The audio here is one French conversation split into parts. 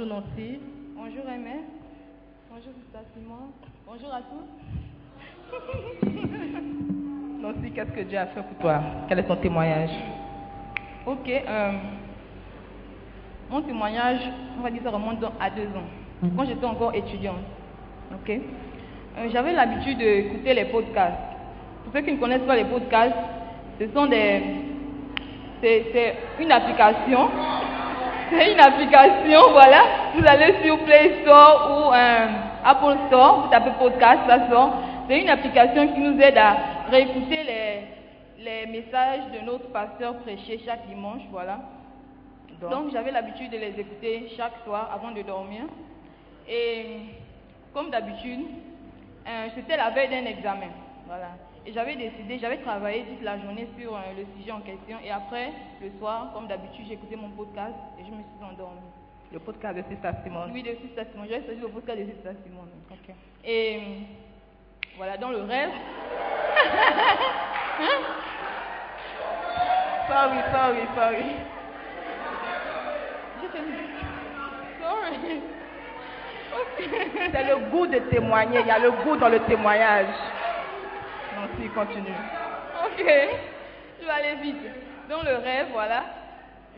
Bonjour Nancy. Bonjour Aimé. Bonjour Simon. Bonjour à tous. Nancy, qu'est-ce que Dieu a fait pour toi? Quel est ton témoignage? Ok. euh, mon témoignage, on va dire, ça remonte à deux ans, quand j'étais encore étudiante. Ok. Euh, J'avais l'habitude d'écouter les podcasts. Pour ceux qui ne connaissent pas les podcasts, ce sont des. C'est c'est une application. C'est une application, voilà. Vous allez sur Play Store ou euh, Apple Store, vous tapez podcast, ça sort. C'est une application qui nous aide à réécouter les, les messages de notre pasteur prêché chaque dimanche, voilà. Donc j'avais l'habitude de les écouter chaque soir avant de dormir. Et comme d'habitude, euh, c'était la veille d'un examen. Voilà. Et j'avais décidé, j'avais travaillé toute la journée sur euh, le sujet en question. Et après, le soir, comme d'habitude, j'écoutais mon podcast et je me suis endormie. Le podcast de Sister Simone. Oui, de Sister Simone. J'avais choisi le podcast de Sister Simone. Ok. Et euh, voilà, dans le rêve. Hein? Sorry, sorry, sorry. C'est le goût de témoigner. Il y a le goût dans le témoignage. Ok, je vais aller vite. Dans le rêve, voilà,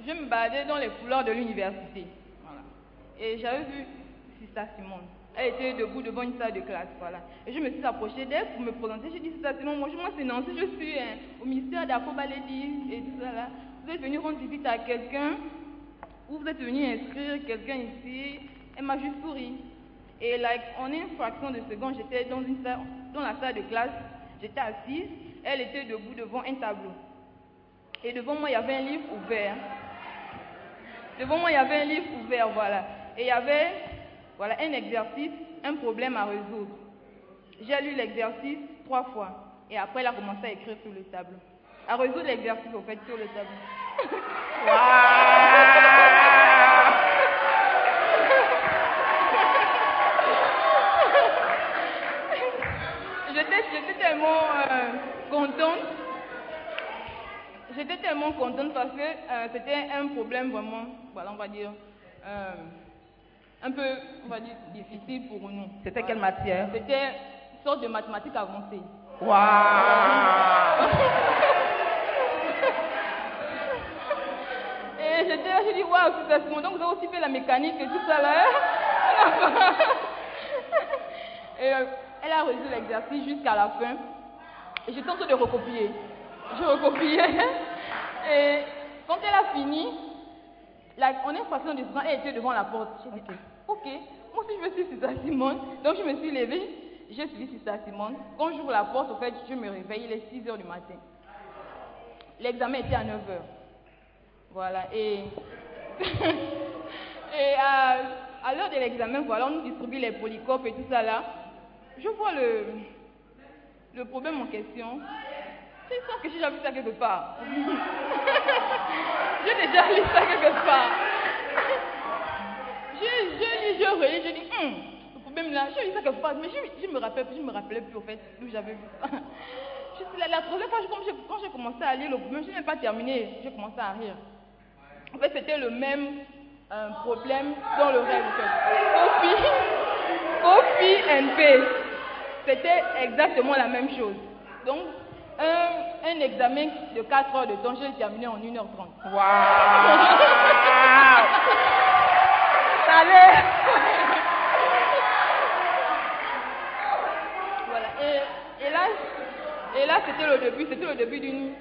je me baladais dans les couloirs de l'université. Et j'avais vu Sister Simone. Elle était debout devant une salle de classe, voilà. Et je me suis approchée d'elle pour me présenter. J'ai dit, Sister Simone, moi c'est Nancy, je suis hein, au ministère d'Acobalédis et tout ça là. Vous êtes venu rendre visite à quelqu'un ou vous êtes venu inscrire quelqu'un ici. Elle m'a juste souri. Et like, en une fraction de seconde, j'étais dans, dans la salle de classe, j'étais assise, elle était debout devant un tableau. Et devant moi, il y avait un livre ouvert. Devant moi, il y avait un livre ouvert, voilà. Et il y avait voilà, un exercice, un problème à résoudre. J'ai lu l'exercice trois fois. Et après, elle a commencé à écrire sur le tableau. À résoudre l'exercice, au fait, sur le tableau. J'étais j'étais tellement euh, contente. J'étais tellement contente parce que euh, c'était un problème vraiment, voilà, on va dire, euh, un peu, on va dire, difficile pour nous. C'était quelle matière? C'était une sorte de mathématiques avancées. Waouh Et j'étais là, j'ai dit, waouh, c'est ça, donc vous avez aussi fait la mécanique et tout ça là. et elle a résolu l'exercice jusqu'à la fin. Et j'étais en train de recopier. Je recopiais. Et quand elle a fini, la, en une fraction de seconde, elle était devant la porte. J'ai dit, ok, moi aussi je me suis Sister Simone. Donc je me suis levée, j'ai suivi Sister Simone. Quand j'ouvre la porte, au fait, je me réveille, il est 6 heures du matin. L'examen était à 9 heures. Voilà, et, et à, à l'heure de l'examen, voilà, on nous distribue les polycopes et tout ça là. Je vois le, le problème en question. C'est sûr que j'ai déjà vu ça quelque part. j'ai déjà lu ça quelque part. Je, je lis, je relis, je dis, Hum, le problème là, j'ai lu ça quelque part, mais je, je me rappelle, je me rappelais plus au fait d'où j'avais vu ça. la, la troisième fois, quand j'ai commencé à lire le poème, je n'ai pas terminé, j'ai commencé à rire. En fait, c'était le même euh, problème dans le rêve. Kofi, Kofi NP, c'était exactement la même chose. Donc, un, un, examen de 4 heures de temps, j'ai terminé en 1h30. Waouh Voilà. Et, et là, et là c'était le début, c'était le début d'une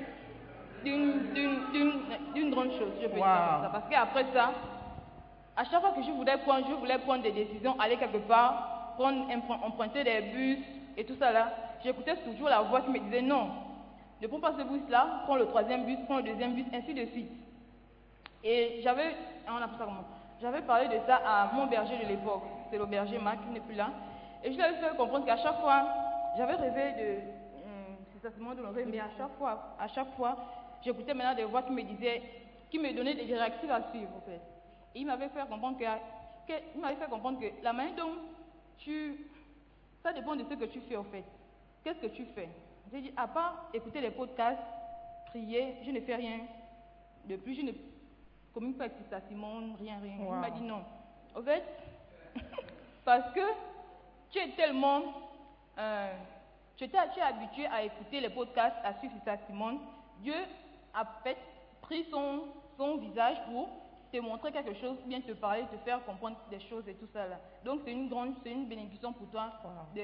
d'une grande chose, je peux dire ça. Parce qu'après ça, à chaque fois que je voulais prendre, je voulais prendre des décisions, aller quelque part, prendre, emprunter des bus et tout ça là, j'écoutais toujours la voix qui me disait non, ne prends pas ce bus-là, prends le troisième bus, prends le deuxième bus, ainsi de suite. Et j'avais, on a ça comment? J'avais parlé de ça à mon berger de l'époque, c'est le berger Marc qui n'est plus là. Et je lui avais fait comprendre qu'à chaque fois, j'avais rêvé de, hum, c'est ça, c'est de rêve, mais à chaque fois, à chaque fois, j'écoutais maintenant des voix qui me disaient, qui me donnaient des directives à suivre, en fait. Et il m'avait fait comprendre que, que il m'avait fait comprendre que la manière dont tu, ça dépend de ce que tu fais, en fait. Qu'est-ce que tu fais? J'ai dit, à part écouter les podcasts, prier, je ne fais rien de plus, je ne communique pas avec Sister Simone, rien, rien. Il m'a dit non. En fait, parce que tu es tellement, euh, tu, es, tu es habitué à écouter les podcasts, à suivre Sister Simone, Dieu a fait, pris son, son visage pour te montrer quelque chose, bien te parler, te faire comprendre des choses et tout ça là. Donc c'est une grande, c'est une bénédiction pour toi. De,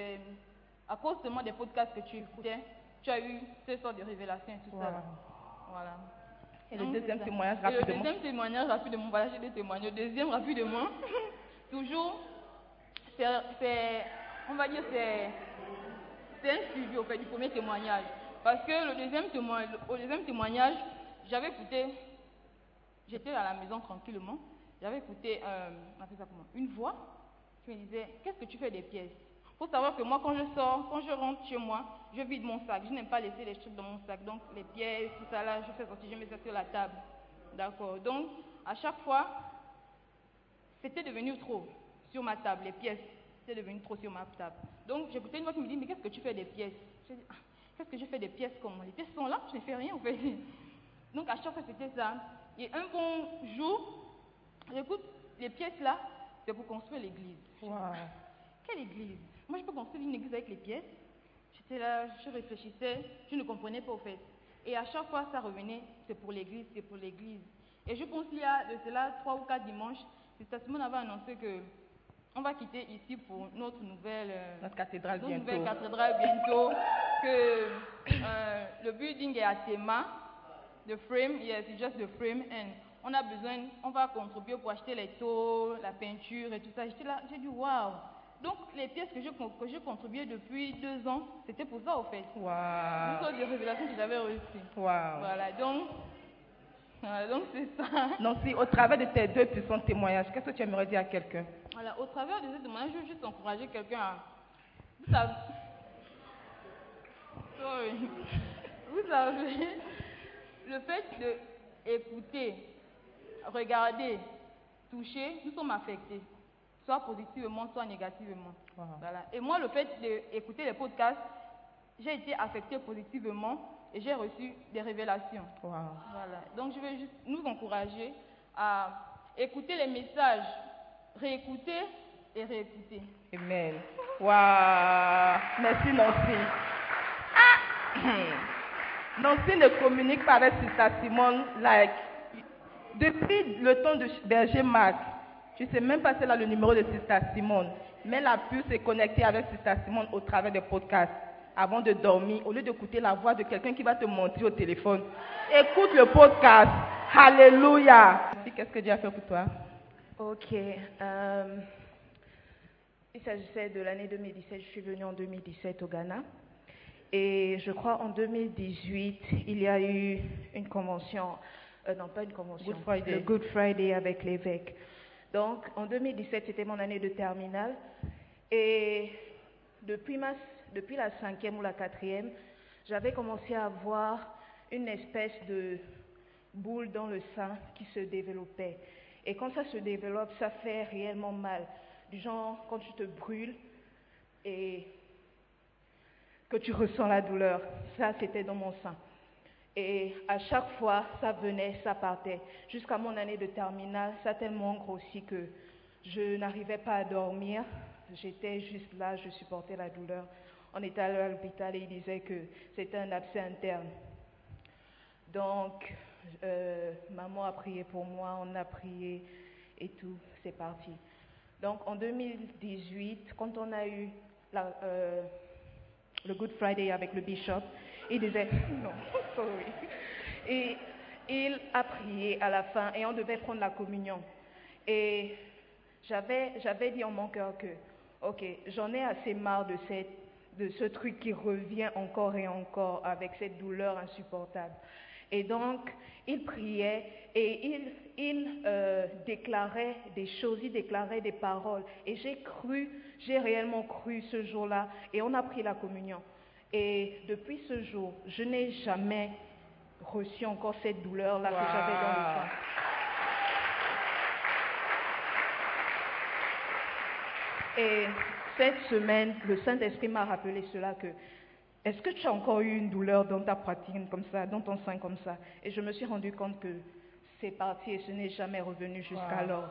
à cause seulement des podcasts que tu écoutais, tu as eu ces sortes de révélations et tout ça là. Voilà. Et le deuxième témoignage rapidement. le deuxième témoignage rapidement, voilà, j'ai des témoignages. Le deuxième rapidement, toujours, c'est, on va dire, c'est, c'est un suivi au fait du premier témoignage. Parce que le deuxième témoignage, au deuxième témoignage, j'avais écouté, j'étais à la maison tranquillement, j'avais écouté, euh, comment, une voix qui me disait, qu'est-ce que tu fais des pièces? Il faut savoir que moi, quand je sors, quand je rentre chez moi, je vide mon sac. Je n'aime pas laisser les trucs dans mon sac. Donc, les pièces, tout ça là, je fais sortir, je mets ça sur la table. D'accord Donc, à chaque fois, c'était devenu trop sur ma table, les pièces. C'était devenu trop sur ma table. Donc, j'écoutais une voix qui me dit, mais qu'est-ce que tu fais des pièces? Je dis, ah, Qu'est-ce que je fais des pièces comme Les pièces sont là, je ne fais rien en fait. Donc à chaque fois c'était ça. Et un bon jour, j'écoute, les pièces là, c'est pour construire l'église. Quelle église? Moi je peux construire une église avec les pièces. J'étais là, je réfléchissais, je ne comprenais pas au fait. Et à chaque fois ça revenait, c'est pour l'église, c'est pour l'église. Et je pense qu'il y a de cela trois ou quatre dimanches, Sister Simone avait annoncé que on va quitter ici pour notre nouvelle, euh, notre cathédrale notre bientôt. nouvelle cathédrale bientôt. que euh, le building est à Théma, the frame, yes, it's just the frame, and on a besoin, on va contribuer pour acheter les taux, la peinture et tout ça. J'étais là, j'ai dit waouh. Donc les pièces que je que je contribuais depuis deux ans, c'était pour ça au fait. Waouh. Une sorte de révélation que j'avais reçue. Waouh. Voilà, donc voilà, donc c'est ça. Donc, si au travers de tes deux puissants témoignages, qu'est-ce que tu aimerais dire à quelqu'un? Voilà, au travers de ces témoignages, je veux juste encourager quelqu'un à. Vous savez. Sorry. Vous savez, le fait d'écouter, regarder, toucher, nous sommes affectés, soit positivement, soit négativement. Voilà. Et moi, le fait d'écouter les podcasts, j'ai été affecté positivement et j'ai reçu des révélations. Voilà. Donc je vais juste nous encourager à écouter les messages, réécouter et réécouter. Amen. Waouh. Merci Nancy. Ah. Nancy ne communique pas avec Sister Simone like depuis le temps de Berger Marc. Je ne sais même pas si elle a le numéro de Sister Simone, mais elle a pu se connecter avec Sister Simone au travers des podcasts avant de dormir, au lieu d'écouter la voix de quelqu'un qui va te mentir au téléphone, écoute le podcast. Alléluia. Qu'est-ce que Dieu a fait pour toi? Ok. Euh, il s'agissait de l'année 2017. Je suis venue en 2017 au Ghana. Et je crois en 2018, il y a eu une convention, euh, non pas une convention, Good Friday. le Good Friday avec l'évêque. Donc en 2017, c'était mon année de terminale. Et depuis ma depuis la cinquième ou la quatrième, j'avais commencé à avoir une espèce de boule dans le sein qui se développait. Et quand ça se développe, ça fait réellement mal. Du genre, quand tu te brûles et que tu ressens la douleur. Ça, c'était dans mon sein. Et à chaque fois, ça venait, ça partait. Jusqu'à mon année de terminale, ça a tellement grossi que je n'arrivais pas à dormir. J'étais juste là, je supportais la douleur. On était allé à l'hôpital et il disait que c'était un abcès interne. Donc, euh, maman a prié pour moi, on a prié et tout, c'est parti. Donc, en 2018, quand on a eu la, euh, le Good Friday avec le bishop, il disait, non, sorry. Et il a prié à la fin et on devait prendre la communion. Et j'avais, dit en mon cœur que, ok, j'en ai assez marre de, cette, de ce truc qui revient encore et encore avec cette douleur insupportable. Et donc, il priait et il, il euh, déclarait des choses, il déclarait des paroles. Et j'ai cru, j'ai réellement cru ce jour-là. Et on a pris la communion. Et depuis ce jour, je n'ai jamais reçu encore cette douleur-là que j'avais dans le sang. Et cette semaine, le Saint-Esprit m'a rappelé cela que est-ce que tu as encore eu une douleur dans ta poitrine comme ça, dans ton sein comme ça? Et je me suis rendu compte que c'est parti et ce n'est jamais revenu jusqu'alors.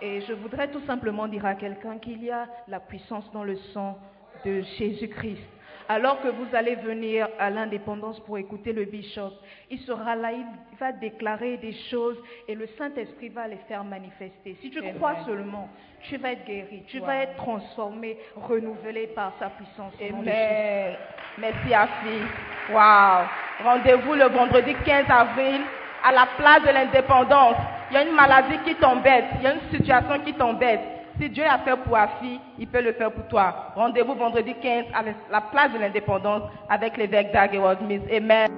Et je voudrais tout simplement dire à quelqu'un qu'il y a la puissance dans le sang de Jésus-Christ. Alors que vous allez venir à l'indépendance pour écouter le bishop, il sera là, il va déclarer des choses et le Saint-Esprit va les faire manifester. Si tu crois seulement, tu vas être guéri, tu vas être transformé, renouvelé par sa puissance. Amen. Merci Afi. Waouh. Rendez-vous le vendredi 15 avril à la place de l'indépendance. Il y a une maladie qui t'embête, il y a une situation qui t'embête. Si Dieu a fait pour Afi, il peut le faire pour toi. Rendez-vous vendredi 15 à la place de l'indépendance avec l'évêque Dag et Smith. Amen.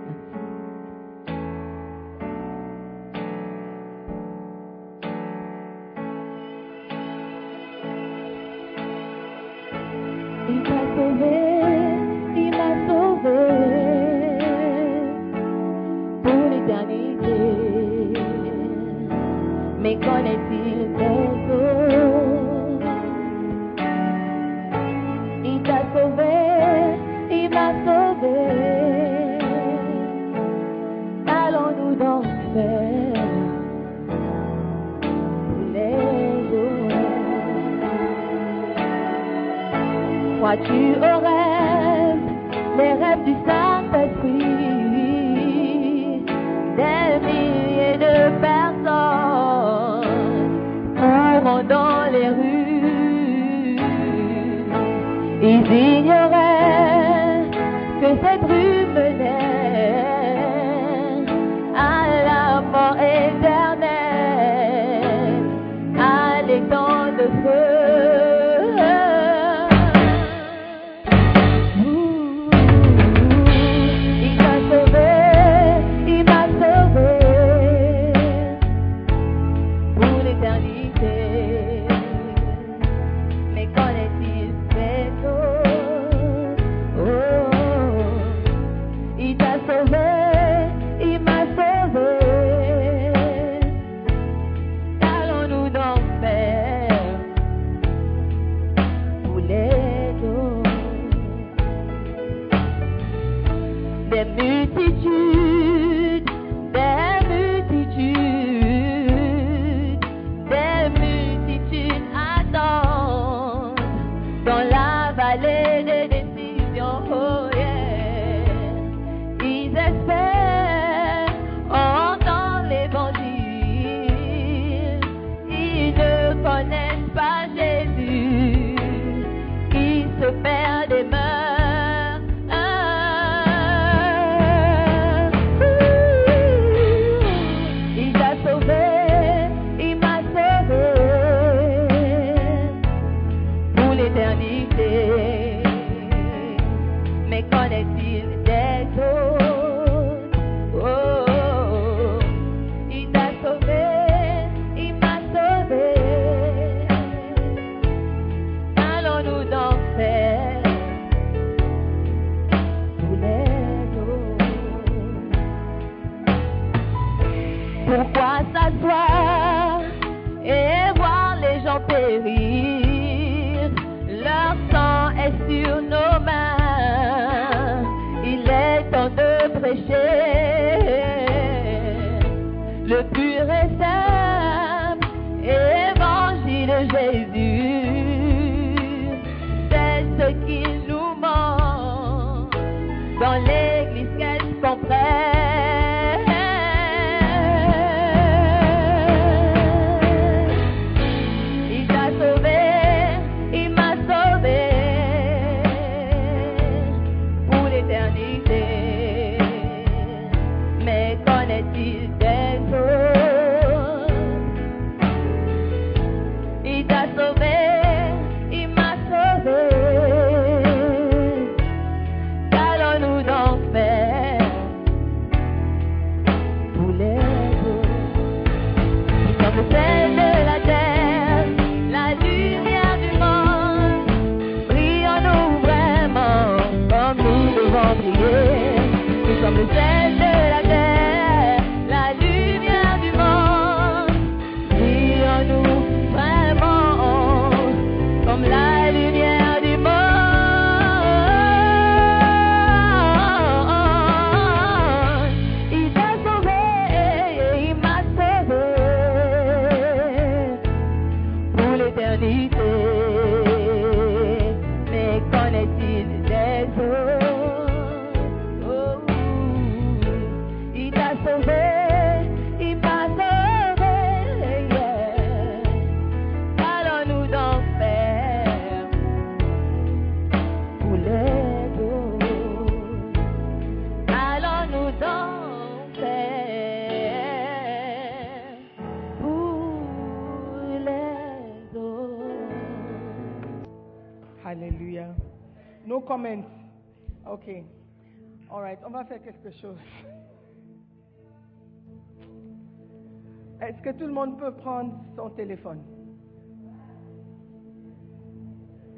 Est-ce que tout le monde peut prendre son téléphone?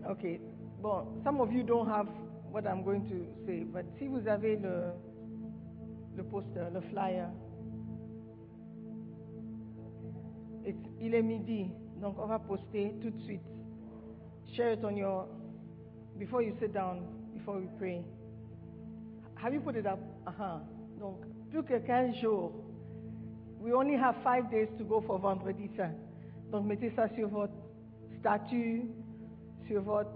Ok. Bon, some of you don't have what I'm going to say, but si vous avez le, le poster, le flyer, il est midi, donc on va poster tout de suite. Share it on your, before you sit down, before we pray. Have you put it up? Uh-huh. Donc, plus que 15 jours. We only have five days to go for Vendredi Saint. Donc, mettez ça sur votre statut, sur votre,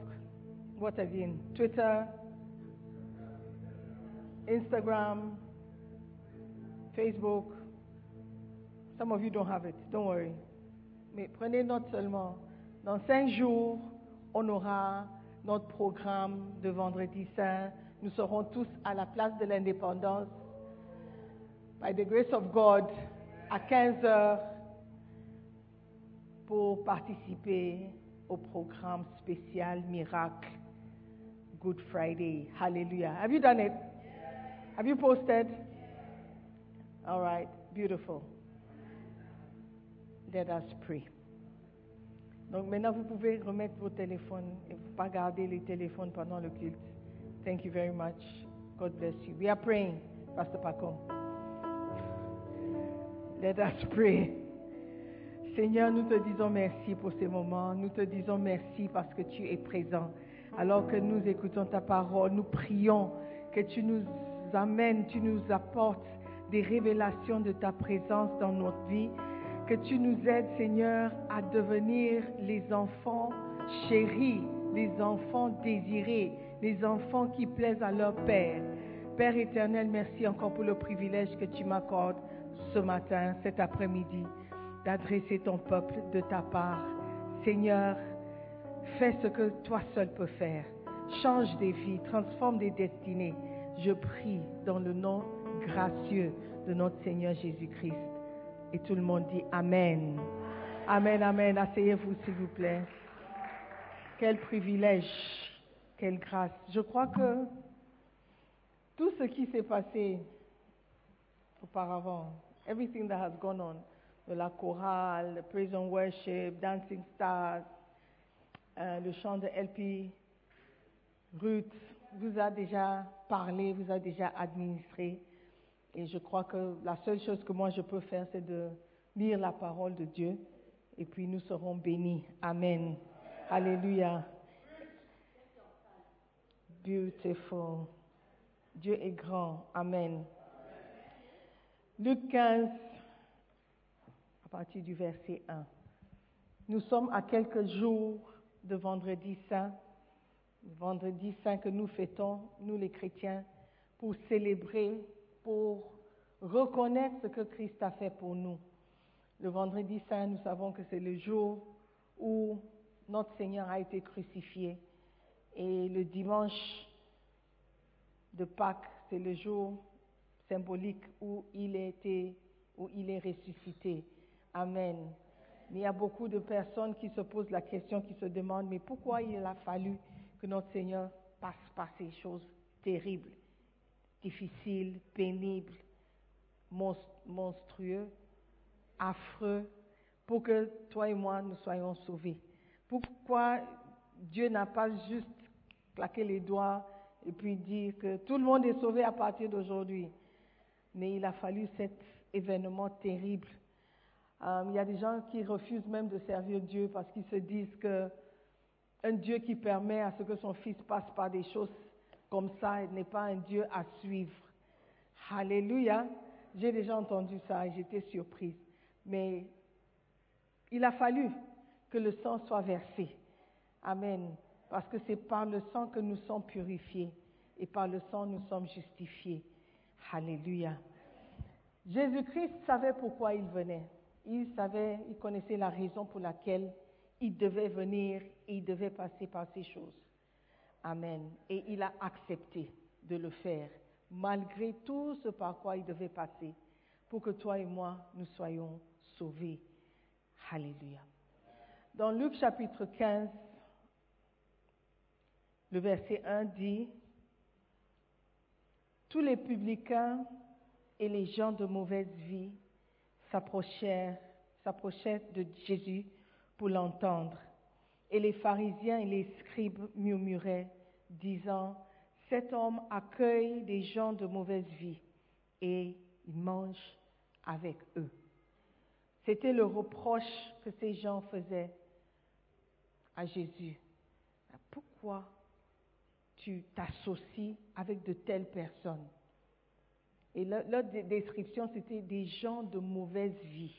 what again? Twitter, Instagram, Facebook. Some of you don't have it. Don't worry. Mais prenez note seulement. Dans cinq jours, on aura notre programme de Vendredi Saint. Nous serons tous à la place de l'indépendance. By the grace of God, à 15 heures, pour participer au programme spécial Miracle Good Friday. Hallelujah. Have you done it? Have you posted? All right. Beautiful. Let us pray. Donc maintenant, vous pouvez remettre vos téléphones et vous pas garder les téléphones pendant le culte. Thank you very much. God bless you. We are praying, Pastor Pacom. Let us pray. Seigneur, nous te disons merci pour ces moments. Nous te disons merci parce que tu es présent. Alors que nous écoutons ta parole, nous prions que tu nous amènes, tu nous apportes des révélations de ta présence dans notre vie. Que tu nous aides, Seigneur, à devenir les enfants chéris, les enfants désirés, les enfants qui plaisent à leur Père. Père éternel, merci encore pour le privilège que tu m'accordes ce matin, cet après-midi, d'adresser ton peuple de ta part. Seigneur, fais ce que toi seul peux faire. Change des vies, transforme des destinées. Je prie dans le nom gracieux de notre Seigneur Jésus-Christ. Et tout le monde dit Amen. Amen, Amen. Asseyez-vous, s'il vous plaît. Quel privilège, quelle grâce. Je crois que tout ce qui s'est passé auparavant, everything that has gone on, de la chorale, le praise worship, dancing stars, euh, le chant de LP, Ruth, vous a déjà parlé, vous a déjà administré. Et je crois que la seule chose que moi je peux faire, c'est de lire la parole de Dieu. Et puis nous serons bénis. Amen. Alléluia. Beautiful. Dieu est grand. Amen. Luc 15, à partir du verset 1. Nous sommes à quelques jours de vendredi saint, vendredi saint que nous fêtons, nous les chrétiens, pour célébrer, pour reconnaître ce que Christ a fait pour nous. Le vendredi saint, nous savons que c'est le jour où notre Seigneur a été crucifié. Et le dimanche de Pâques, c'est le jour symbolique où il, été, où il est ressuscité. Amen. Mais il y a beaucoup de personnes qui se posent la question, qui se demandent, mais pourquoi il a fallu que notre Seigneur passe par ces choses terribles, difficiles, pénibles, monstrueux, affreux, pour que toi et moi nous soyons sauvés? Pourquoi Dieu n'a pas juste claqué les doigts et puis dit que tout le monde est sauvé à partir d'aujourd'hui. Mais il a fallu cet événement terrible. Euh, il y a des gens qui refusent même de servir Dieu parce qu'ils se disent que un Dieu qui permet à ce que son fils passe par des choses comme ça n'est pas un Dieu à suivre. Alléluia. J'ai déjà entendu ça et j'étais surprise. Mais il a fallu que le sang soit versé. Amen. Parce que c'est par le sang que nous sommes purifiés et par le sang nous sommes justifiés. Alléluia. Jésus-Christ savait pourquoi il venait. Il savait, il connaissait la raison pour laquelle il devait venir et il devait passer par ces choses. Amen. Et il a accepté de le faire, malgré tout ce par quoi il devait passer, pour que toi et moi, nous soyons sauvés. Alléluia. Dans Luc chapitre 15, le verset 1 dit, Tous les publicains et les gens de mauvaise vie s'approchèrent, de Jésus pour l'entendre. Et les pharisiens et les scribes murmuraient, disant, Cet homme accueille des gens de mauvaise vie et il mange avec eux. C'était le reproche que ces gens faisaient à Jésus. Pourquoi tu t'associes avec de telles personnes. Et leur description, c'était des gens de mauvaise vie.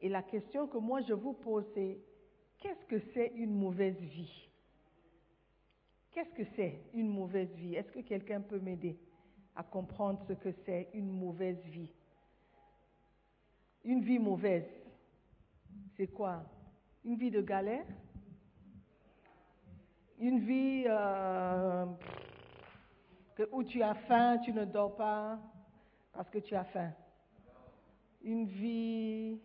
Et la question que moi je vous pose, c'est qu'est-ce que c'est une mauvaise vie? Qu'est-ce que c'est une mauvaise vie? Est-ce que quelqu'un peut m'aider à comprendre ce que c'est une mauvaise vie? Une vie mauvaise, c'est quoi? Une vie de galère? Une vie euh, où tu as faim, tu ne dors pas parce que tu as faim Une vie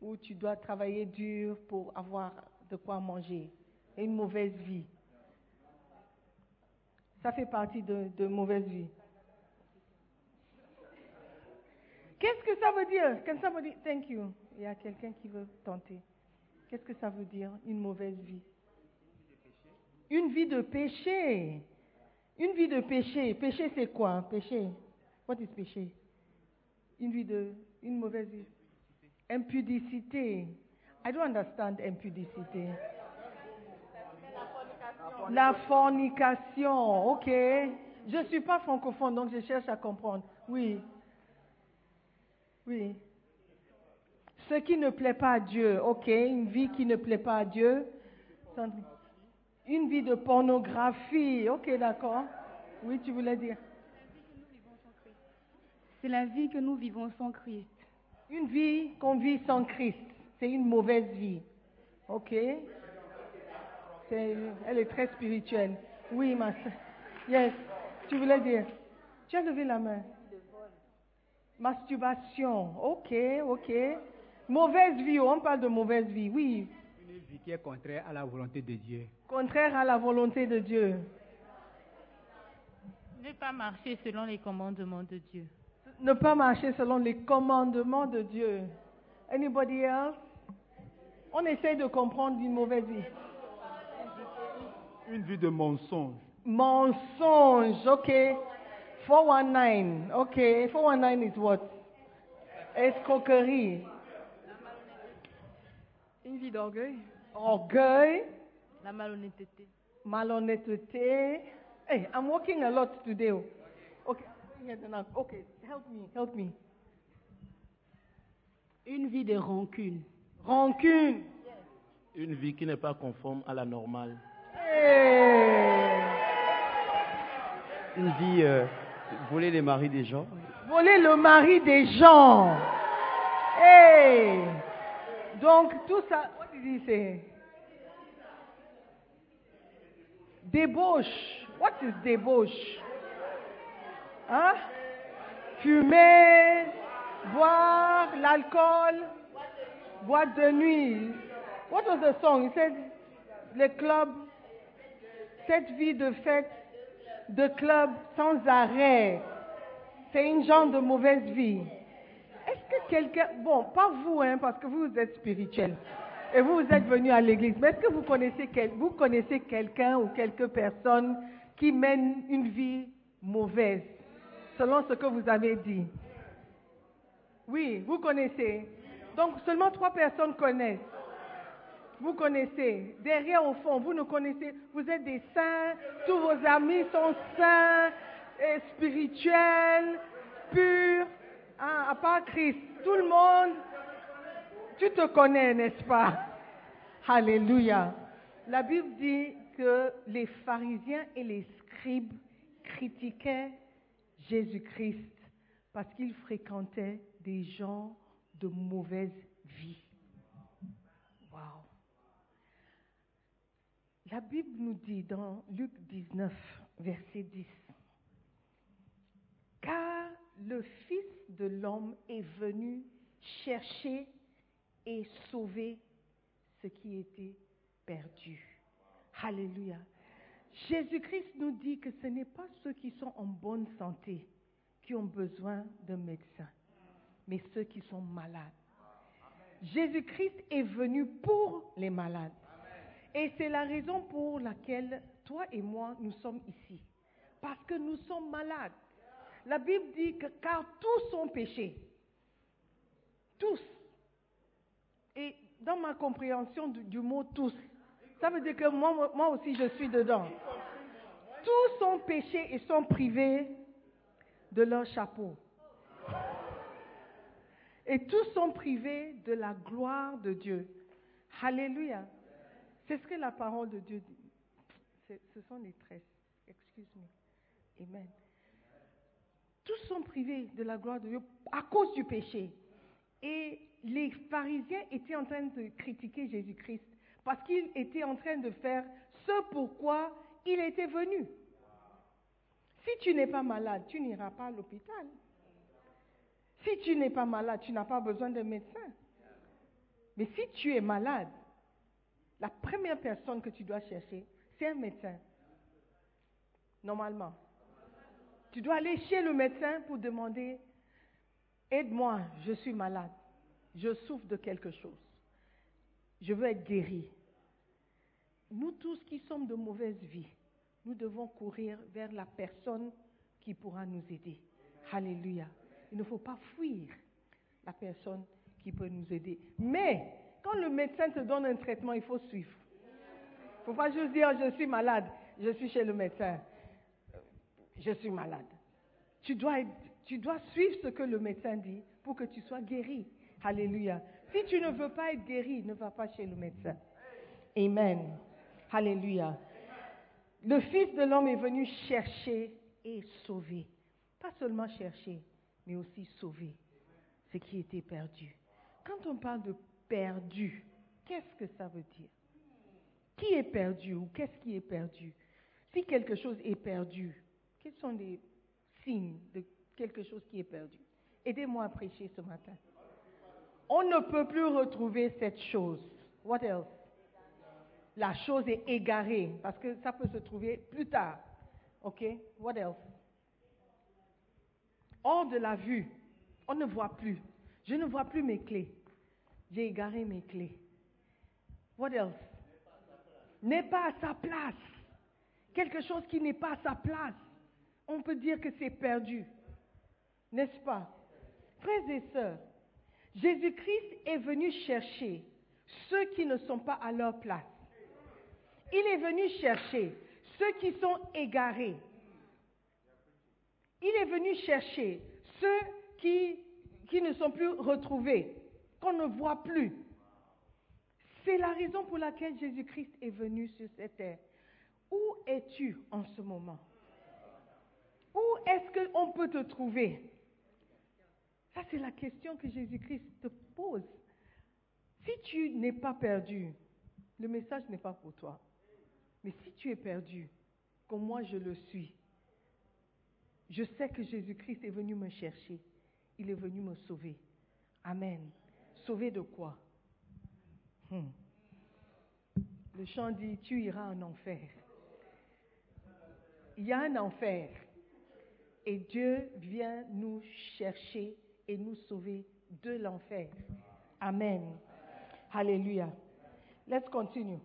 où tu dois travailler dur pour avoir de quoi manger. Une mauvaise vie. Ça fait partie de, de mauvaise vie. Qu'est-ce que ça veut dire? Can somebody, thank you. Il y a quelqu'un qui veut tenter. Qu'est-ce que ça veut dire, une mauvaise vie? Une vie de péché. Une vie de péché. Péché, c'est quoi? Péché. What is péché? Une vie de, une mauvaise vie. Impudicité. I don't understand impudicité. La fornication, ok. Je ne suis pas francophone, donc je cherche à comprendre. Oui. Oui. Ce qui ne plaît pas à Dieu, ok. Une vie qui ne plaît pas à Dieu. Une vie de pornographie, ok, d'accord. Oui, tu voulais dire. C'est la vie que nous vivons sans Christ. Une vie qu'on vit sans Christ, c'est une mauvaise vie. Ok Elle est très spirituelle. Oui, ma soeur. Yes. Tu voulais dire Tu as levé la main. Masturbation. Ok, ok. Mauvaise vie, on parle de mauvaise vie, oui. Une vie qui est contraire à la volonté de Dieu. Contraire à la volonté de Dieu. Ne pas marcher selon les commandements de Dieu ne pas marcher selon les commandements de Dieu. Anybody else? On essaie de comprendre une mauvaise vie. Une vie de mensonge. Mensonge, ok. 419, ok. 419 is what? Escroquerie. Une vie d'orgueil. Orgueil. La malhonnêteté. Malhonnêteté. Hey, I'm working a lot today. Okay. Okay, help me, help me. Une vie de rancune. Rancune. Une vie qui n'est pas conforme à la normale. Hey. Une vie euh, voler les maris des gens. Voler le mari des gens. Hey. Donc tout ça, what did he say? Débauche. What is débauche? Hein? Fumer, boire, l'alcool, boîte de nuit. What was the song? He said, les clubs, cette vie de fête, de club sans arrêt. C'est une genre de mauvaise vie. Quelqu'un, bon, pas vous, hein, parce que vous êtes spirituel et vous, êtes venu à l'église, mais est-ce que vous connaissez, quel, vous connaissez quelqu'un ou quelques personnes qui mènent une vie mauvaise, selon ce que vous avez dit? Oui, vous connaissez. Donc seulement trois personnes connaissent. Vous connaissez. Derrière, au fond, vous nous connaissez. Vous êtes des saints. Tous vos amis sont saints, et spirituels, purs. Hein, à part Christ. Tout le monde, tu te connais, n'est-ce pas? Alléluia. La Bible dit que les pharisiens et les scribes critiquaient Jésus-Christ parce qu'ils fréquentaient des gens de mauvaise vie. Wow. La Bible nous dit dans Luc 19, verset 10, car le Fils de l'homme est venu chercher et sauver ce qui était perdu. Alléluia. Jésus-Christ nous dit que ce n'est pas ceux qui sont en bonne santé qui ont besoin d'un médecin, mais ceux qui sont malades. Jésus-Christ est venu pour les malades. Et c'est la raison pour laquelle toi et moi, nous sommes ici. Parce que nous sommes malades. La Bible dit que car tous sont péchés. Tous. Et dans ma compréhension du, mot tous, ça veut dire que moi, moi aussi je suis dedans. Tous sont péchés et sont privés de leur chapeau. Et tous sont privés de la gloire de Dieu. Alléluia. C'est ce que la parole de Dieu dit. Ce sont les tresses. Excuse-moi. Amen. Tous sont privés de la gloire de Dieu à cause du péché. Et les pharisiens étaient en train de critiquer Jésus-Christ parce qu'il était en train de faire ce pourquoi il était venu. Si tu n'es pas malade, tu n'iras pas à l'hôpital. Si tu n'es pas malade, tu n'as pas besoin d'un médecin. Mais si tu es malade, la première personne que tu dois chercher, c'est un médecin. Normalement. Tu dois aller chez le médecin pour demander, aide-moi, je suis malade, je souffre de quelque chose, je veux être guéri. Nous tous qui sommes de mauvaise vie, nous devons courir vers la personne qui pourra nous aider. Alléluia. Il ne faut pas fuir la personne qui peut nous aider. Mais quand le médecin te donne un traitement, il faut suivre. Il ne faut pas juste dire je suis malade, je suis chez le médecin, je suis malade. Tu dois, tu dois suivre ce que le médecin dit pour que tu sois guéri. Alléluia. Si tu ne veux pas être guéri, ne va pas chez le médecin. Amen. Alléluia. Le Fils de l'homme est venu chercher et sauver. Pas seulement chercher, mais aussi sauver ce qui était perdu. Quand on parle de perdu, qu'est-ce que ça veut dire? Qui est perdu ou qu'est-ce qui est perdu? Si quelque chose est perdu, quels sont les signes de quelque chose qui est perdu? Aidez-moi à prêcher ce matin. On ne peut plus retrouver cette chose. What else? La chose est égarée parce que ça peut se trouver plus tard. OK? What else? Hors de la vue, on ne voit plus. Je ne vois plus mes clés. J'ai égaré mes clés. What else? N'est pas à sa place. Quelque chose qui n'est pas à sa place. On peut dire que c'est perdu. N'est-ce pas? Frères et sœurs, Jésus-Christ est venu chercher ceux qui ne sont pas à leur place. Il est venu chercher ceux qui sont égarés. Il est venu chercher ceux qui, ne sont plus retrouvés qu'on ne voit plus. C'est la raison pour laquelle Jésus-Christ est venu sur cette terre. Où es-tu en ce moment? Où est-ce qu'on peut te trouver? Ça, c'est la question que Jésus-Christ te pose. Si tu n'es pas perdu, le message n'est pas pour toi. Mais si tu es perdu, comme moi je le suis, je sais que Jésus-Christ est venu me chercher. Il est venu me sauver. Amen. Sauver de quoi? Hmm. Le chant dit, tu iras en enfer. Il y a un enfer. Et Dieu vient nous chercher et nous sauver de l'enfer. Amen. Alléluia. Let's continue.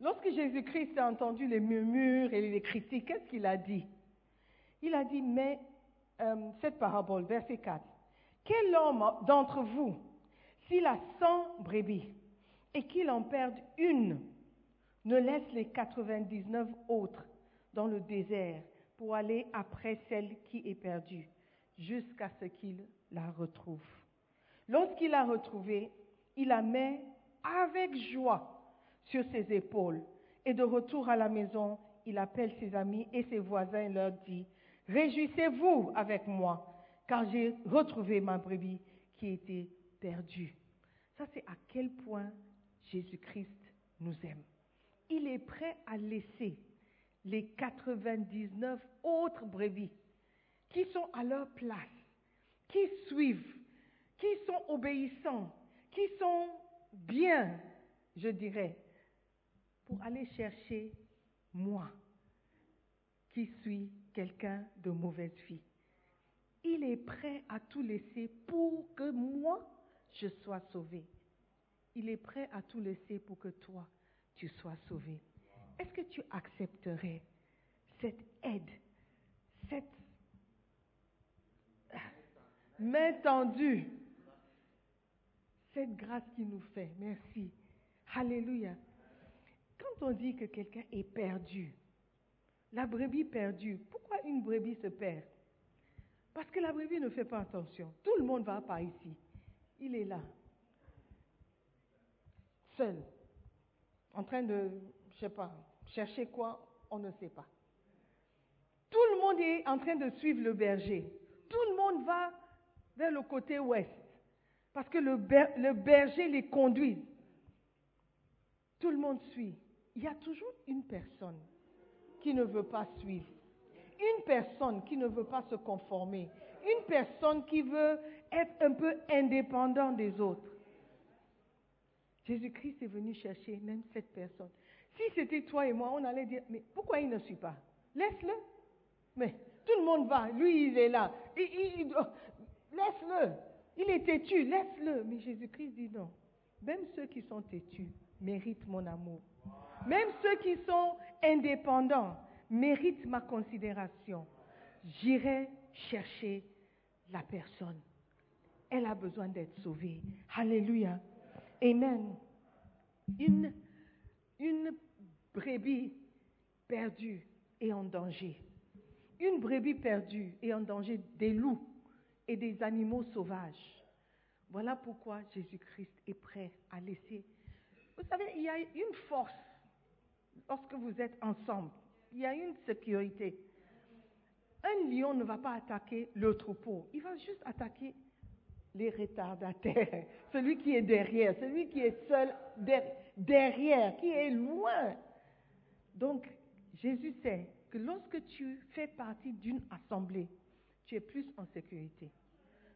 Lorsque Jésus-Christ a entendu les murmures et les critiques, qu'est-ce qu'il a dit? Il a dit, mais euh, cette parabole, verset 4, quel homme d'entre vous, s'il a 100 brebis et qu'il en perde une, ne laisse les 99 autres dans le désert pour aller après celle qui est perdue, jusqu'à ce qu'il la retrouve. Lorsqu'il l'a retrouvée, il la met avec joie sur ses épaules. Et de retour à la maison, il appelle ses amis et ses voisins et leur dit, Réjouissez-vous avec moi, car j'ai retrouvé ma brebis qui était perdue. Ça, c'est à quel point Jésus-Christ nous aime. Il est prêt à laisser les 99 autres brebis qui sont à leur place, qui suivent, qui sont obéissants, qui sont bien, je dirais, pour aller chercher moi, qui suis quelqu'un de mauvaise vie. Il est prêt à tout laisser pour que moi, je sois sauvé. Il est prêt à tout laisser pour que toi, tu sois sauvé. Est-ce que tu accepterais cette aide, cette main tendue, cette grâce qu'il nous fait? Merci. Alléluia. Quand on dit que quelqu'un est perdu, la brebis perdue, pourquoi une brebis se perd? Parce que la brebis ne fait pas attention. Tout le monde va par ici. Il est là, seul, en train de, pas, chercher quoi, on ne sait pas. Tout le monde est en train de suivre le berger. Tout le monde va vers le côté ouest. Parce que le, le berger les conduit. Tout le monde suit. Il y a toujours une personne qui ne veut pas suivre. Une personne qui ne veut pas se conformer. Une personne qui veut être un peu indépendant des autres. Jésus-Christ est venu chercher même cette personne. Si c'était toi et moi, on allait dire, mais pourquoi il ne suit pas? Laisse-le. Mais tout le monde va, lui il est là. laisse-le. Il est têtu, laisse-le. Mais Jésus-Christ dit non. Même ceux qui sont têtus méritent mon amour. Même ceux qui sont indépendants méritent ma considération. J'irai chercher la personne. Elle a besoin d'être sauvée. Alléluia. Amen. Une, une brebis perdue et en danger. Une brebis perdue et en danger des loups et des animaux sauvages. Voilà pourquoi Jésus-Christ est prêt à laisser. Vous savez, il y a une force lorsque vous êtes ensemble. Il y a une sécurité. Un lion ne va pas attaquer le troupeau. Il va juste attaquer les retardataires, celui qui est derrière, celui qui est seul derrière, qui est loin. Donc, Jésus sait que lorsque tu fais partie d'une assemblée, tu es plus en sécurité.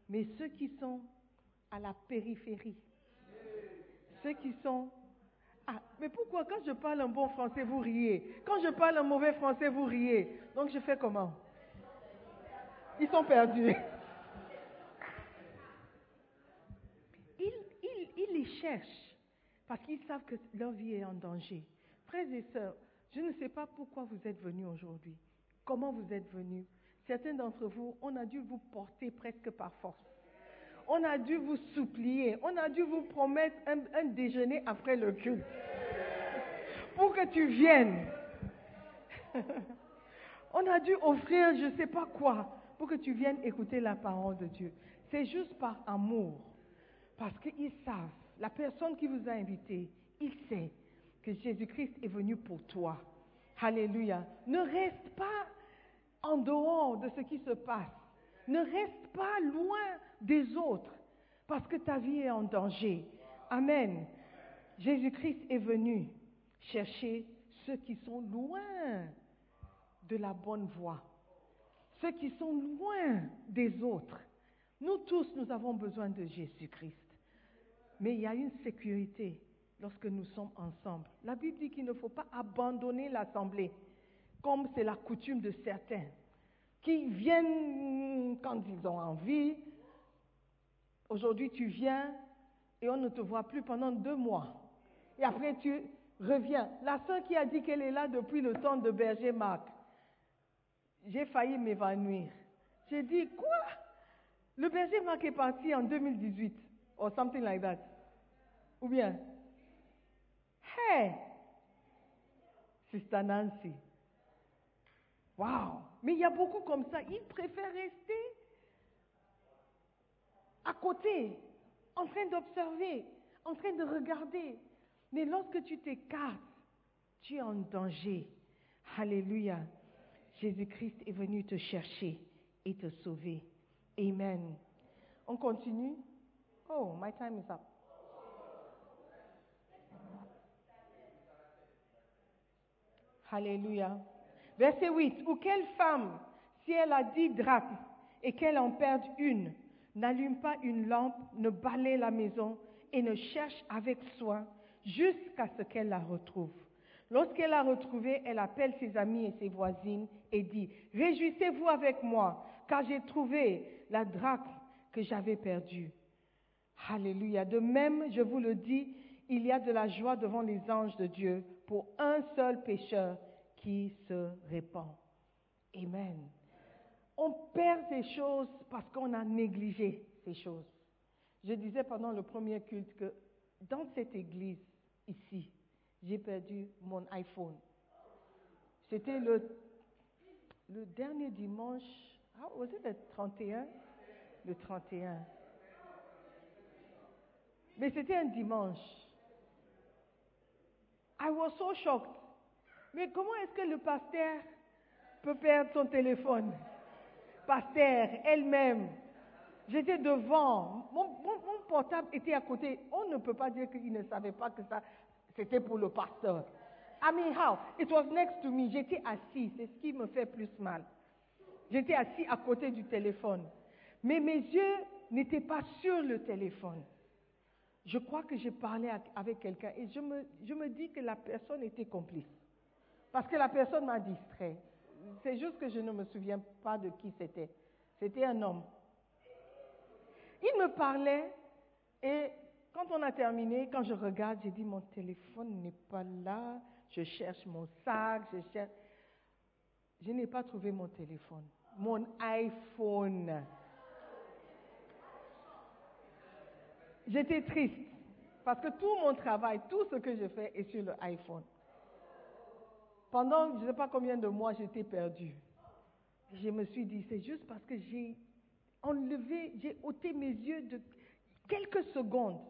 Mais ceux qui sont à la périphérie, ceux qui sont... Ah, mais pourquoi? Quand je parle un bon français, vous riez Quand je parle un mauvais français, vous riez. Donc je fais comment? Ils sont perdus. ils les cherchent parce qu'ils savent que leur vie est en danger. Frères et sœurs, je ne sais pas pourquoi vous êtes venus aujourd'hui, comment vous êtes venus? Certains d'entre vous, on a dû vous porter presque par force. On a dû vous supplier, on a dû vous promettre un, un déjeuner après le culte pour que tu viennes. on a dû offrir je ne sais pas quoi pour que tu viennes écouter la parole de Dieu. C'est juste par amour. Parce qu'ils savent, la personne qui vous a invité, il sait que Jésus-Christ est venu pour toi. Alléluia. Ne reste pas en dehors de ce qui se passe. Ne reste pas loin des autres parce que ta vie est en danger. Amen. Jésus-Christ est venu chercher ceux qui sont loin de la bonne voie, ceux qui sont loin des autres. Nous tous, nous avons besoin de Jésus-Christ. Mais il y a une sécurité lorsque nous sommes ensemble. La Bible dit qu'il ne faut pas abandonner l'assemblée, comme c'est la coutume de certains, qui viennent quand ils ont envie. Aujourd'hui, tu viens et on ne te voit plus pendant deux mois. Et après, tu reviens. La sœur qui a dit qu'elle est là depuis le temps de Berger Marc, j'ai failli m'évanouir. J'ai dit, quoi? Le berger Marc est parti en 2018, or something like that. Ou bien, hey, Sister Nancy. Wow. Mais il y a beaucoup comme ça. Ils préfèrent rester à côté, en train d'observer, en train de regarder. Mais lorsque tu t'écartes, tu es en danger. Alléluia. Jésus-Christ est venu te chercher et te sauver. Amen. On continue. Oh, my time is up. Alléluia. Verset 8. Ou quelle femme, si elle a dix drachmes et qu'elle en perde une, n'allume pas une lampe, ne balaye la maison et ne cherche avec soin jusqu'à ce qu'elle la retrouve. Lorsqu'elle l'a retrouvée, elle appelle ses amis et ses voisines et dit, Réjouissez-vous avec moi, car j'ai trouvé la drachme que j'avais perdue. Alléluia. De même, je vous le dis, il y a de la joie devant les anges de Dieu pour un seul pécheur qui se répand. Amen. On perd ces choses parce qu'on a négligé ces choses. Je disais pendant le premier culte que dans cette église, ici, j'ai perdu mon iPhone. C'était le, dernier dimanche, ah, was le 31? Le 31. Mais c'était un dimanche. I was so shocked. Mais comment est-ce que le pasteur peut perdre son téléphone? Pasteur, elle-même. J'étais devant. Mon, portable était à côté. On ne peut pas dire qu'il ne savait pas que ça, c'était pour le pasteur. I mean, how? It was next to me. J'étais assis. C'est ce qui me fait plus mal. J'étais assis à côté du téléphone. Mais mes yeux n'étaient pas sur le téléphone. Je crois que j'ai parlé avec quelqu'un et je me, dis que la personne était complice. Parce que la personne m'a distrait. C'est juste que je ne me souviens pas de qui c'était. C'était un homme. Il me parlait et quand on a terminé, quand je regarde, j'ai dit mon téléphone n'est pas là. Je cherche mon sac, je cherche. Je n'ai pas trouvé mon téléphone. Mon iPhone. J'étais triste parce que tout mon travail, tout ce que je fais est sur le iPhone. Pendant je ne sais pas combien de mois, j'étais perdue. Je me suis dit, c'est juste parce que j'ai enlevé, j'ai ôté mes yeux de quelques secondes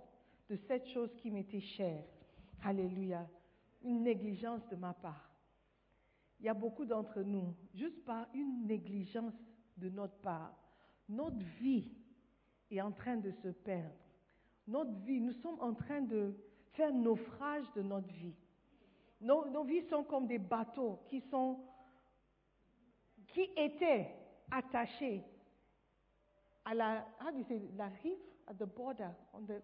de cette chose qui m'était chère. Alléluia. Une négligence de ma part. Il y a beaucoup d'entre nous, juste par une négligence de notre part, notre vie est en train de se perdre. Notre vie, nous sommes en train de faire naufrage de notre vie. Nos, nos vies sont comme des bateaux qui sont, qui étaient attachés à la, how do you say, la rive, at the border, on the,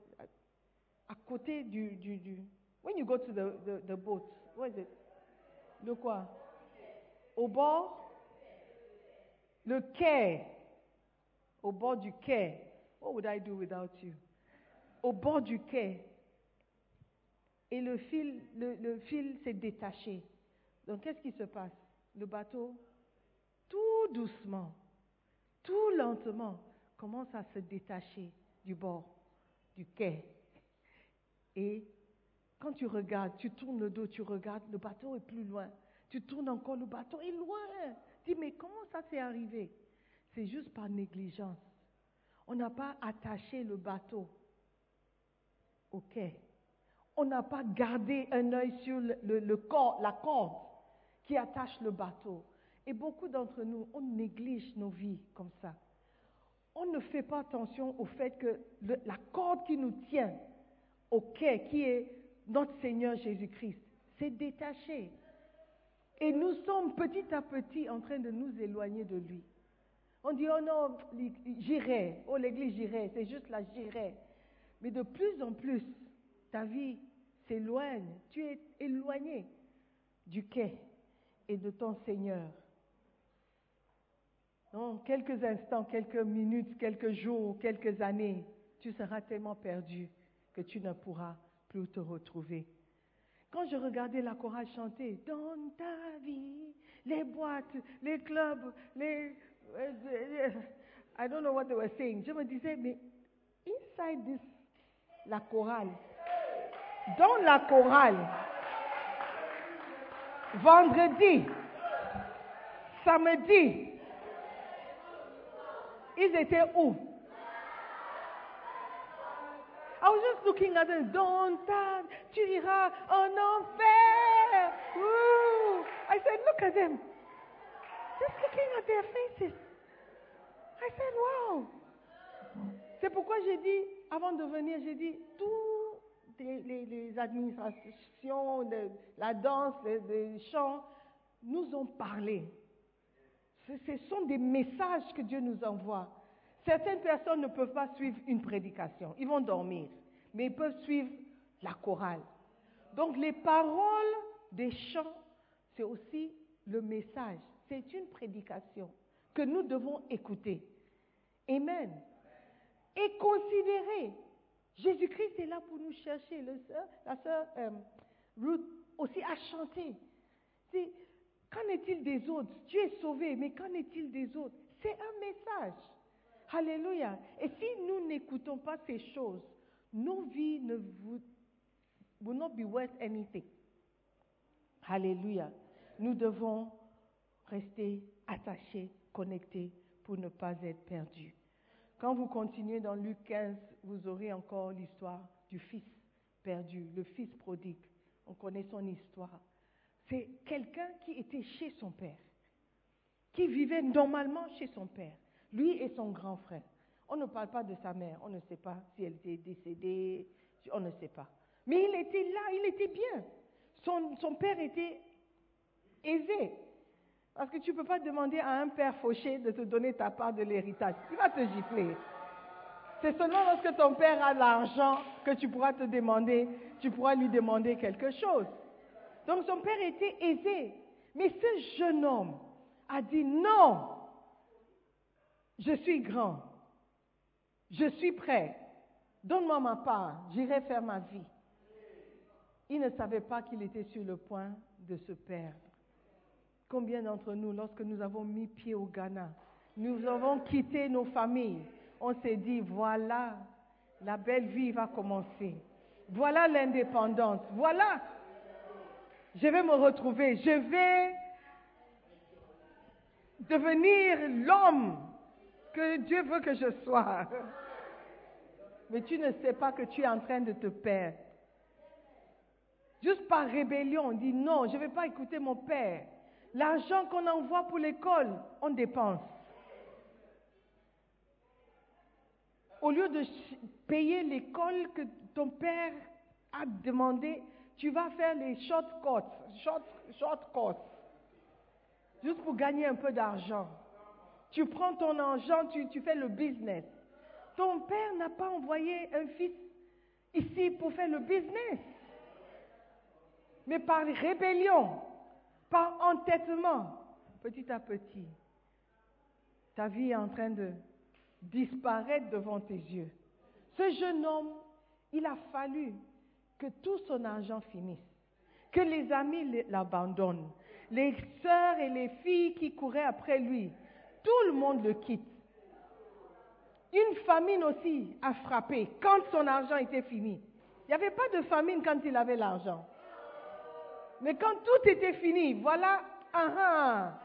à côté du, du, du, when you go to the, the, the boat, what is it? Le quoi? Au bord? Le quai. Au bord du quai. What would I do without you? Au bord du quai. Et le fil, le, fil s'est détaché. Donc qu'est-ce qui se passe? Le bateau, tout doucement, tout lentement, commence à se détacher du bord, du quai. Et quand tu regardes, tu tournes le dos, tu regardes, le bateau est plus loin. Tu tournes encore, le bateau est loin. Tu dis, mais comment ça s'est arrivé? C'est juste par négligence. On n'a pas attaché le bateau quai. On n'a pas gardé un œil sur le, corps, la corde qui attache le bateau. Et beaucoup d'entre nous, on néglige nos vies comme ça. On ne fait pas attention au fait que la corde qui nous tient au quai, qui est notre Seigneur Jésus-Christ, s'est détachée. Et nous sommes petit à petit en train de nous éloigner de lui. On dit, oh non, j'irai, oh l'église, j'irai, c'est juste là, j'irai. Mais de plus en plus, ta vie s'éloigne, tu es éloigné du quai et de ton Seigneur. Dans quelques instants, quelques minutes, quelques jours, quelques années, tu seras tellement perdu que tu ne pourras plus te retrouver. Quand je regardais la chorale chanter, dans ta vie, les boîtes, les clubs, les... euh, euh, I don't know what they were saying. Je me disais, mais inside this, la chorale, dans la chorale, vendredi, samedi, ils étaient où? I was just looking at them. Don't touch. Tu iras en enfer. Ooh. I said, look at them. Just looking at their faces. I said, wow. C'est pourquoi j'ai dit, avant de venir, j'ai dit, toutes les, administrations, la danse, les, les chants, nous ont parlé. Ce, ce sont des messages que Dieu nous envoie. Certaines personnes ne peuvent pas suivre une prédication, ils vont dormir, mais ils peuvent suivre la chorale. Donc les paroles des chants, c'est aussi le message, c'est une prédication que nous devons écouter. Amen. Et considérer. Jésus-Christ est là pour nous chercher. La sœur euh, Ruth aussi a chanté. Qu'en est-il des autres? Tu es sauvé, mais qu'en est-il des autres? C'est un message. Alléluia. Et si nous n'écoutons pas ces choses, nos vies ne vous, will not be worth anything. Alléluia. Nous devons rester attachés, connectés pour ne pas être perdus. Quand vous continuez dans Luc 15, vous aurez encore l'histoire du fils perdu, le fils prodigue. On connaît son histoire. C'est quelqu'un qui était chez son père, qui vivait normalement chez son père, lui et son grand frère. On ne parle pas de sa mère, on ne sait pas si elle était décédée, on ne sait pas. Mais il était là, il était bien. Son, son père était aisé. Parce que tu ne peux pas demander à un père fauché de te donner ta part de l'héritage. Il va te gifler. C'est seulement lorsque ton père a l'argent que tu pourras te demander, tu pourras lui demander quelque chose. Donc son père était aisé. Mais ce jeune homme a dit non, je suis grand, je suis prêt, donne-moi ma part, j'irai faire ma vie. Il ne savait pas qu'il était sur le point de se perdre. Combien d'entre nous, lorsque nous avons mis pied au Ghana, nous avons quitté nos familles, on s'est dit, voilà, la belle vie va commencer. Voilà l'indépendance. Voilà, je vais me retrouver. Je vais devenir l'homme que Dieu veut que je sois. Mais tu ne sais pas que tu es en train de te perdre. Juste par rébellion, on dit non, je ne vais pas écouter mon père. L'argent qu'on envoie pour l'école, on dépense. Au lieu de payer l'école que ton père a demandé, tu vas faire les short courts, short, short courts, juste pour gagner un peu d'argent. Tu prends ton argent, tu fais le business. Ton père n'a pas envoyé un fils ici pour faire le business. Mais par rébellion, par entêtement, petit à petit, ta vie est en train de disparaître devant tes yeux. Ce jeune homme, il a fallu que tout son argent finisse, que les amis l'abandonnent, les sœurs et les filles qui couraient après lui, tout le monde le quitte. Une famine aussi a frappé quand son argent était fini. Il n'y avait pas de famine quand il avait l'argent. Mais quand tout était fini, voilà, ah ah.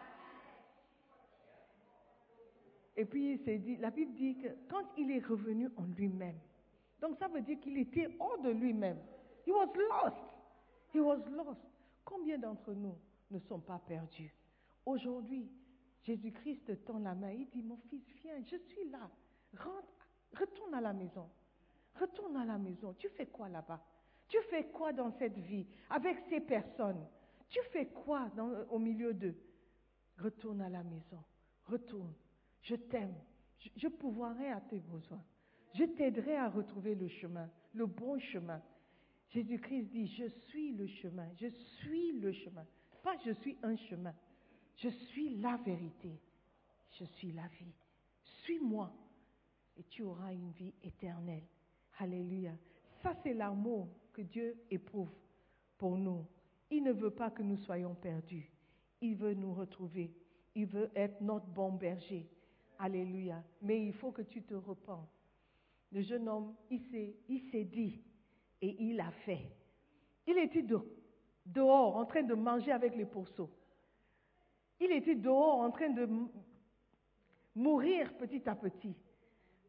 Et puis il dit, la Bible dit que quand il est revenu en lui-même, Donc ça veut dire qu'il était hors de lui-même. He was lost. He was lost. Combien d'entre nous ne sont pas perdus? Aujourd'hui, Jésus-Christ tend la main. Il dit, mon fils, viens, je suis là. Rentre, retourne à la maison. Retourne à la maison. Tu fais quoi là-bas? Tu fais quoi dans cette vie avec ces personnes? Tu fais quoi au milieu d'eux? Retourne à la maison. Retourne. Je t'aime. Je, je pourvoirai à tes besoins. Je t'aiderai à retrouver le chemin, le bon chemin. Jésus-Christ dit, je suis le chemin, je suis le chemin. Pas je suis un chemin. Je suis la vérité. Je suis la vie. Suis-moi et tu auras une vie éternelle. Alléluia. Ça, c'est l'amour que Dieu éprouve pour nous. Il ne veut pas que nous soyons perdus. Il veut nous retrouver. Il veut être notre bon berger. Alléluia. Mais il faut que tu te repens. Le jeune homme, il s'est, dit et il a fait. Il était de- dehors en train de manger avec les pourceaux. Il était dehors en train de mourir petit à petit.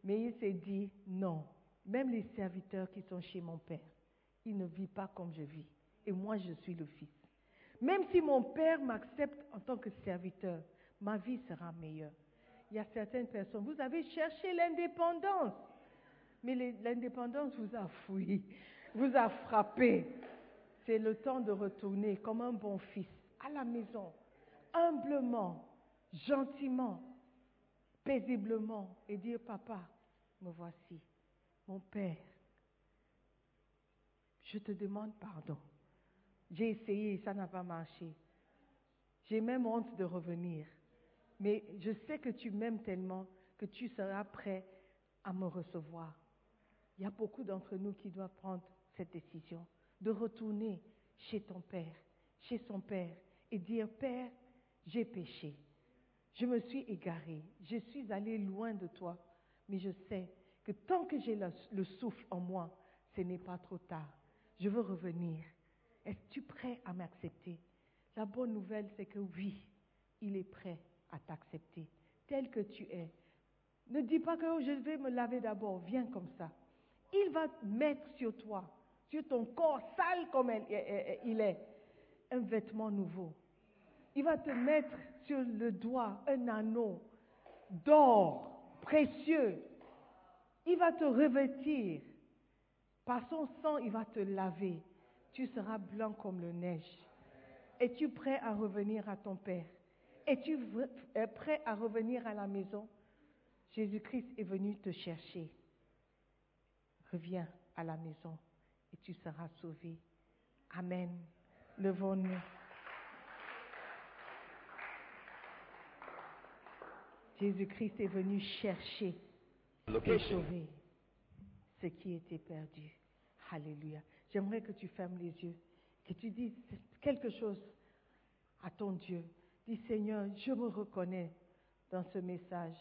Mais il s'est dit, non, même les serviteurs qui sont chez mon Père, ils ne vivent pas comme je vis. Et moi, je suis le Fils. Même si mon Père m'accepte en tant que serviteur, ma vie sera meilleure. Il y a certaines personnes, vous avez cherché l'indépendance, mais l'indépendance vous a fouillé, vous a frappé. C'est le temps de retourner comme un bon fils à la maison, humblement, gentiment, paisiblement, et dire, papa, me voici, mon Père, je te demande pardon. J'ai essayé, ça n'a pas marché. J'ai même honte de revenir. Mais je sais que tu m'aimes tellement que tu seras prêt à me recevoir. Il y a beaucoup d'entre nous qui doivent prendre cette décision de retourner chez ton Père, chez son Père, et dire, Père, j'ai péché. Je me suis égaré. Je suis allé loin de toi. Mais je sais que tant que j'ai le, le souffle en moi, ce n'est pas trop tard. Je veux revenir. Es-tu prêt à m'accepter? La bonne nouvelle, c'est que oui, il est prêt à t'accepter tel que tu es. Ne dis pas que oh, je vais me laver d'abord. Viens comme ça. Il va mettre sur toi, sur ton corps sale comme elle- elle- elle- il est, un vêtement nouveau. Il va te mettre sur le doigt un anneau d'or précieux. Il va te revêtir. Par son sang, il va te laver. Tu seras blanc comme le neige. Es-tu prêt à revenir à ton Père Es-tu euh, prêt à revenir à la maison Jésus-Christ est venu te chercher. Reviens à la maison et tu seras sauvé. Amen. Levons-nous. Jésus-Christ est venu chercher et sauver ce qui était perdu. Alléluia. J'aimerais que tu fermes les yeux, que tu dises quelque chose à ton Dieu. Dis Seigneur, je me reconnais dans ce message.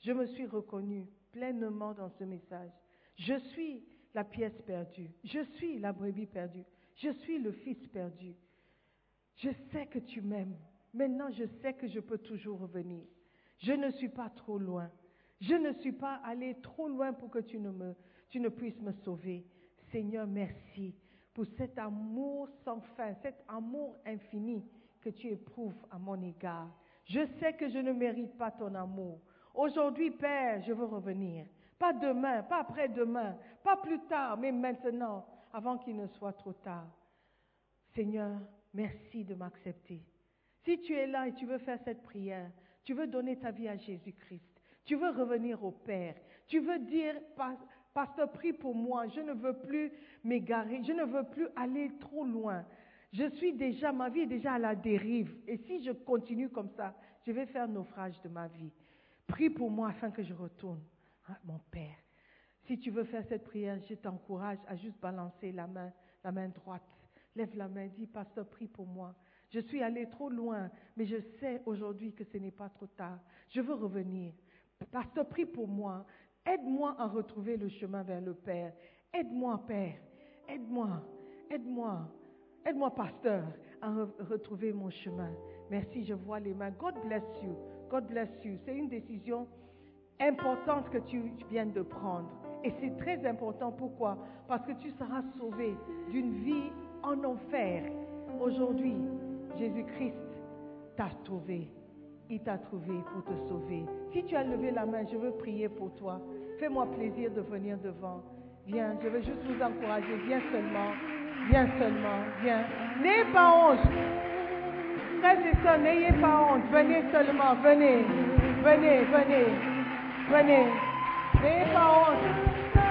Je me suis reconnu pleinement dans ce message. Je suis la pièce perdue. Je suis la brebis perdue. Je suis le fils perdu. Je sais que tu m'aimes. Maintenant, je sais que je peux toujours revenir. Je ne suis pas trop loin. Je ne suis pas allé trop loin pour que tu ne, me, tu ne puisses me sauver. Seigneur, merci pour cet amour sans fin, cet amour infini que tu éprouves à mon égard. Je sais que je ne mérite pas ton amour. Aujourd'hui, Père, je veux revenir. Pas demain, pas après-demain, pas plus tard, mais maintenant, avant qu'il ne soit trop tard. Seigneur, merci de m'accepter. Si tu es là et tu veux faire cette prière, tu veux donner ta vie à Jésus-Christ, tu veux revenir au Père, tu veux dire, Pasteur, prie pour moi, je ne veux plus m'égarer, je ne veux plus aller trop loin. Je suis déjà, ma vie est déjà à la dérive. Et si je continue comme ça, je vais faire naufrage de ma vie. Prie pour moi afin que je retourne mon Père. Si tu veux faire cette prière, je t'encourage à juste balancer la main, la main droite. Lève la main, dis, Pasteur, prie pour moi. Je suis allé trop loin, mais je sais aujourd'hui que ce n'est pas trop tard. Je veux revenir. Pasteur, prie pour moi. Aide-moi à retrouver le chemin vers le Père. Aide-moi, Père. Aide-moi. Aide-moi. Aide-moi, pasteur, à re- retrouver mon chemin. Merci, je vois les mains. God bless you. God bless you. C'est une décision importante que tu viens de prendre. Et c'est très important. Pourquoi? Parce que tu seras sauvé d'une vie en enfer. Aujourd'hui, Jésus-Christ t'a trouvé. Il t'a trouvé pour te sauver. Si tu as levé la main, je veux prier pour toi. Fais-moi plaisir de venir devant. Viens, je veux juste vous encourager. Viens seulement. Viens seulement. Viens. N'ayez pas honte. Frères et sœurs, n'ayez pas honte. Venez seulement. Venez. Venez, venez. Venez. N'ayez pas honte.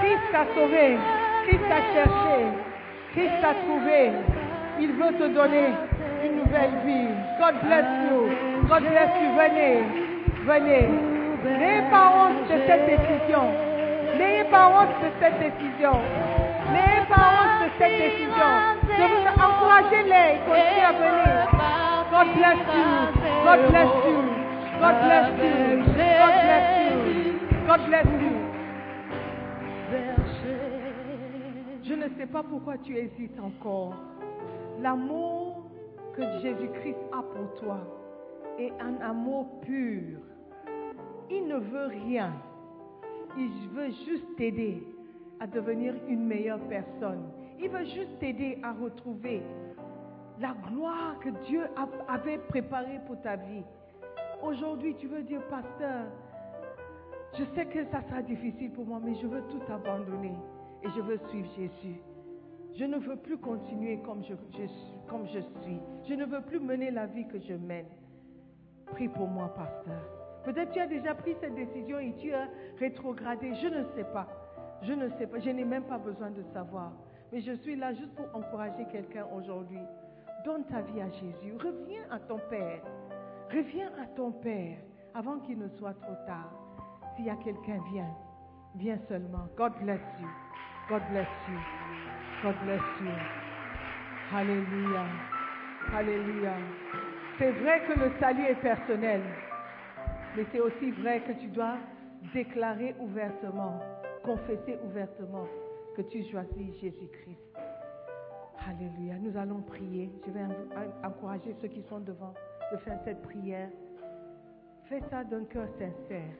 Christ t'a sauvé. Christ t'a cherché. Christ t'a trouvé. Il veut te donner une nouvelle vie. God bless you. Bless you. Venez. Venez. N'ayez pas honte de cette décision. N'ayez pas honte de cette décision. N'ayez pas honte de cette décision. Je vous encouragez les continuez à venir. God bless you. God bless you. God bless you. God bless you. God bless you. Je ne sais pas pourquoi tu hésites encore. L'amour que Jésus-Christ a pour toi est un amour pur. Il ne veut rien. Il veut juste t'aider à devenir une meilleure personne. Il veut juste t'aider à retrouver la gloire que Dieu avait préparée pour ta vie. Aujourd'hui, tu veux dire, pasteur, je sais que ça sera difficile pour moi, mais je veux tout abandonner et je veux suivre Jésus. Je ne veux plus continuer comme je suis. Je ne veux plus mener la vie que je mène. Prie pour moi, pasteur. Peut-être tu as déjà pris cette décision et tu as rétrogradé. Je ne sais pas. Je ne sais pas. Je n'ai même pas besoin de savoir. Mais je suis là juste pour encourager quelqu'un aujourd'hui. Donne ta vie à Jésus. Reviens à ton Père. Reviens à ton Père avant qu'il ne soit trop tard. S'il y a quelqu'un, viens. Viens seulement. God bless you. God bless you. God bless you. Alléluia. Alléluia. C'est vrai que le salut est personnel, mais c'est aussi vrai que tu dois déclarer ouvertement, confesser ouvertement que tu choisis Jésus-Christ. Alléluia. Nous allons prier. Je vais encourager ceux qui sont devant de faire cette prière. Fais ça d'un cœur sincère.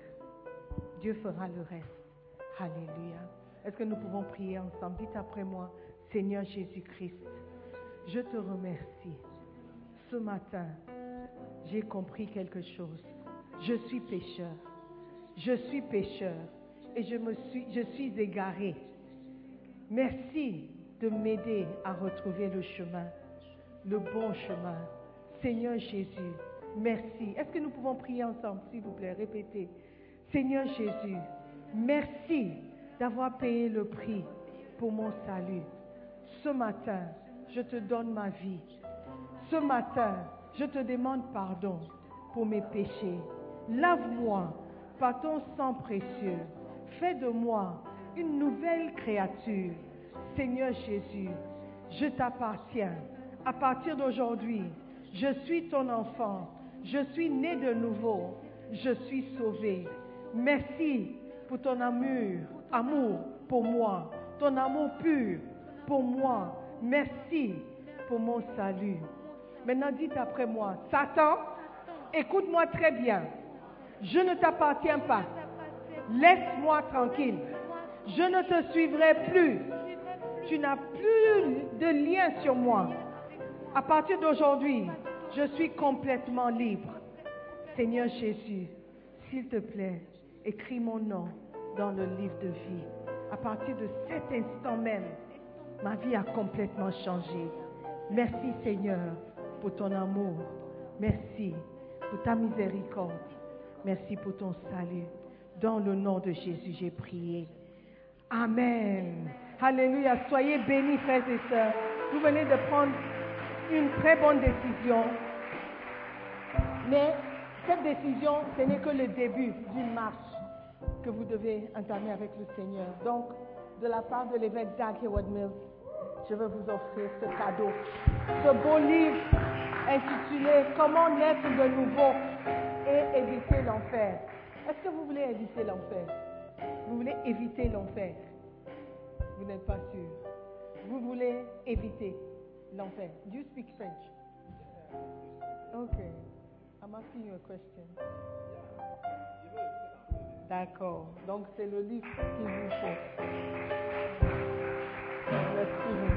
Dieu fera le reste. Alléluia. Est-ce que nous pouvons prier ensemble? Dites après moi, Seigneur Jésus-Christ, je te remercie. Ce matin, j'ai compris quelque chose. Je suis pécheur. Je suis pécheur et je, suis, je suis égaré. Merci de m'aider à retrouver le chemin, le bon chemin. Seigneur Jésus, merci. Est-ce que nous pouvons prier ensemble, s'il vous plaît? Répétez. Seigneur Jésus, merci d'avoir payé le prix pour mon salut. Ce matin, je te donne ma vie. Ce matin, je te demande pardon pour mes péchés. Lave-moi par ton sang précieux. Fais de moi une nouvelle créature. Seigneur Jésus, je t'appartiens. À partir d'aujourd'hui, je suis ton enfant. Je suis né de nouveau. Je suis sauvé. Merci pour ton amour, amour pour moi, ton amour pur pour moi. Merci pour mon salut. Maintenant, dites après moi, Satan, écoute-moi très bien. Je ne t'appartiens pas. Laisse-moi tranquille. Je ne te suivrai plus. Tu n'as plus de lien sur moi. À partir d'aujourd'hui, je suis complètement libre. Seigneur Jésus, s'il te plaît, écris mon nom dans le livre de vie. À partir de cet instant même, ma vie a complètement changé. Merci Seigneur pour ton amour. Merci pour ta miséricorde. Merci pour ton salut. Dans le nom de Jésus, j'ai prié. Amen. Alléluia. Soyez bénis, frères et sœurs. Vous venez de prendre une très bonne décision. Mais cette décision, ce n'est que le début d'une marche que vous devez entamer avec le Seigneur. Donc, de la part de l'évêque Doug Heward Mills, je veux vous offrir ce cadeau. Ce beau livre intitulé Comment naître de nouveau et éviter l'enfer. Est-ce que vous voulez éviter l'enfer? Vous voulez éviter l'enfer? Vous n'êtes pas sûr. Vous voulez éviter l'enfer. Do you speak French? Okay. I'm asking you a question. D'accord. Donc c'est le livre qu'il vous faut. Merci.